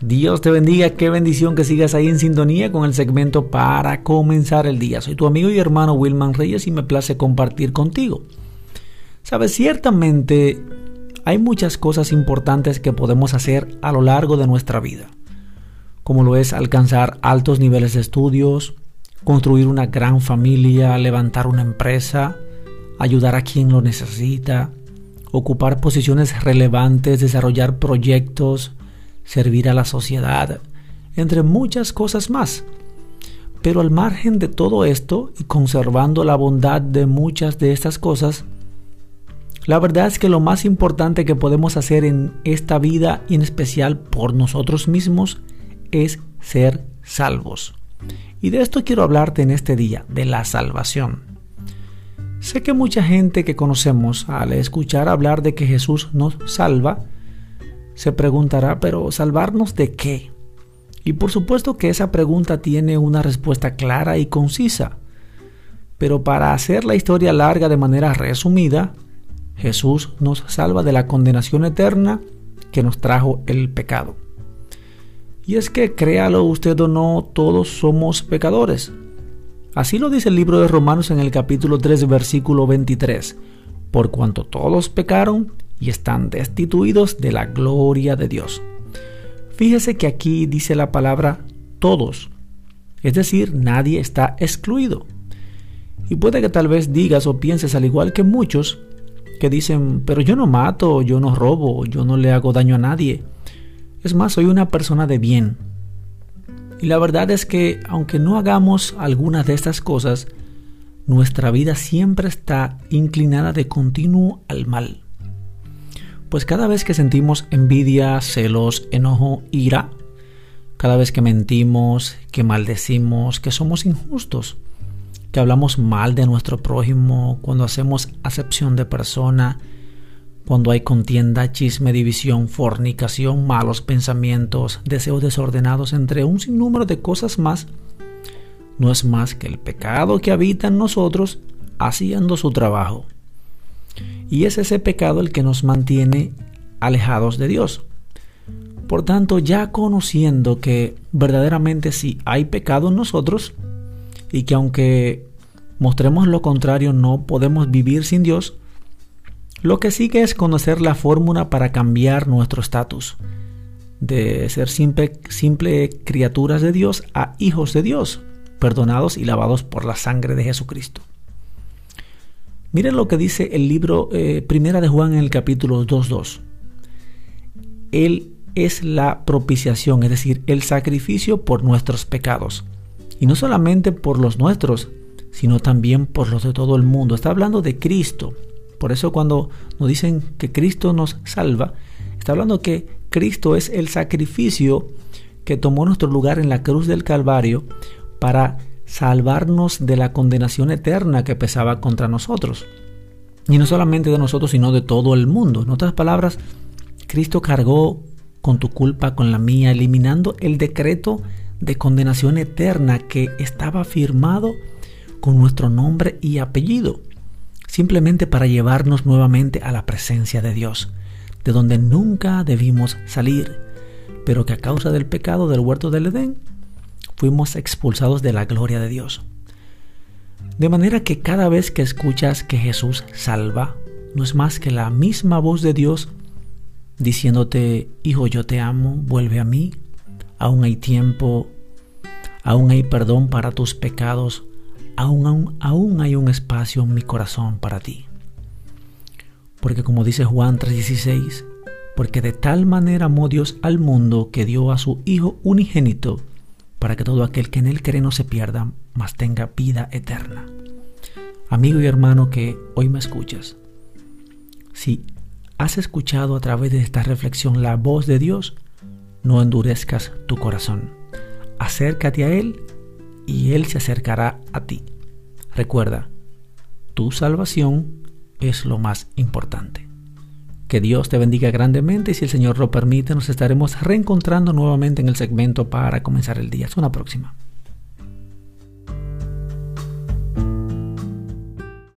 Dios te bendiga, qué bendición que sigas ahí en sintonía con el segmento para comenzar el día. Soy tu amigo y hermano Wilman Reyes y me place compartir contigo. Sabes, ciertamente hay muchas cosas importantes que podemos hacer a lo largo de nuestra vida, como lo es alcanzar altos niveles de estudios, construir una gran familia, levantar una empresa, ayudar a quien lo necesita, ocupar posiciones relevantes, desarrollar proyectos, servir a la sociedad, entre muchas cosas más. Pero al margen de todo esto y conservando la bondad de muchas de estas cosas, la verdad es que lo más importante que podemos hacer en esta vida y en especial por nosotros mismos es ser salvos. Y de esto quiero hablarte en este día, de la salvación. Sé que mucha gente que conocemos al escuchar hablar de que Jesús nos salva, se preguntará, pero ¿salvarnos de qué? Y por supuesto que esa pregunta tiene una respuesta clara y concisa. Pero para hacer la historia larga de manera resumida, Jesús nos salva de la condenación eterna que nos trajo el pecado. Y es que créalo usted o no, todos somos pecadores. Así lo dice el libro de Romanos en el capítulo 3, versículo 23. Por cuanto todos pecaron y están destituidos de la gloria de Dios. Fíjese que aquí dice la palabra todos, es decir, nadie está excluido. Y puede que tal vez digas o pienses al igual que muchos que dicen, pero yo no mato, yo no robo, yo no le hago daño a nadie. Es más, soy una persona de bien. Y la verdad es que aunque no hagamos algunas de estas cosas, nuestra vida siempre está inclinada de continuo al mal. Pues cada vez que sentimos envidia, celos, enojo, ira, cada vez que mentimos, que maldecimos, que somos injustos, que hablamos mal de nuestro prójimo, cuando hacemos acepción de persona, cuando hay contienda, chisme, división, fornicación, malos pensamientos, deseos desordenados, entre un sinnúmero de cosas más, no es más que el pecado que habita en nosotros haciendo su trabajo. Y es ese pecado el que nos mantiene alejados de Dios. Por tanto, ya conociendo que verdaderamente sí hay pecado en nosotros y que aunque mostremos lo contrario no podemos vivir sin Dios, lo que sigue es conocer la fórmula para cambiar nuestro estatus de ser simple, simple criaturas de Dios a hijos de Dios, perdonados y lavados por la sangre de Jesucristo. Miren lo que dice el libro eh, Primera de Juan en el capítulo 2.2. Él es la propiciación, es decir, el sacrificio por nuestros pecados. Y no solamente por los nuestros, sino también por los de todo el mundo. Está hablando de Cristo. Por eso cuando nos dicen que Cristo nos salva, está hablando que Cristo es el sacrificio que tomó nuestro lugar en la cruz del Calvario para salvarnos de la condenación eterna que pesaba contra nosotros. Y no solamente de nosotros, sino de todo el mundo. En otras palabras, Cristo cargó con tu culpa, con la mía, eliminando el decreto de condenación eterna que estaba firmado con nuestro nombre y apellido, simplemente para llevarnos nuevamente a la presencia de Dios, de donde nunca debimos salir, pero que a causa del pecado del huerto del Edén fuimos expulsados de la gloria de Dios. De manera que cada vez que escuchas que Jesús salva, no es más que la misma voz de Dios diciéndote, Hijo, yo te amo, vuelve a mí, aún hay tiempo, aún hay perdón para tus pecados, aún, aún, aún hay un espacio en mi corazón para ti. Porque como dice Juan 3:16, porque de tal manera amó Dios al mundo que dio a su Hijo unigénito, para que todo aquel que en él cree no se pierda, mas tenga vida eterna. Amigo y hermano que hoy me escuchas, si has escuchado a través de esta reflexión la voz de Dios, no endurezcas tu corazón. Acércate a Él y Él se acercará a ti. Recuerda, tu salvación es lo más importante. Que Dios te bendiga grandemente y si el Señor lo permite nos estaremos reencontrando nuevamente en el segmento para comenzar el día. Hasta una próxima.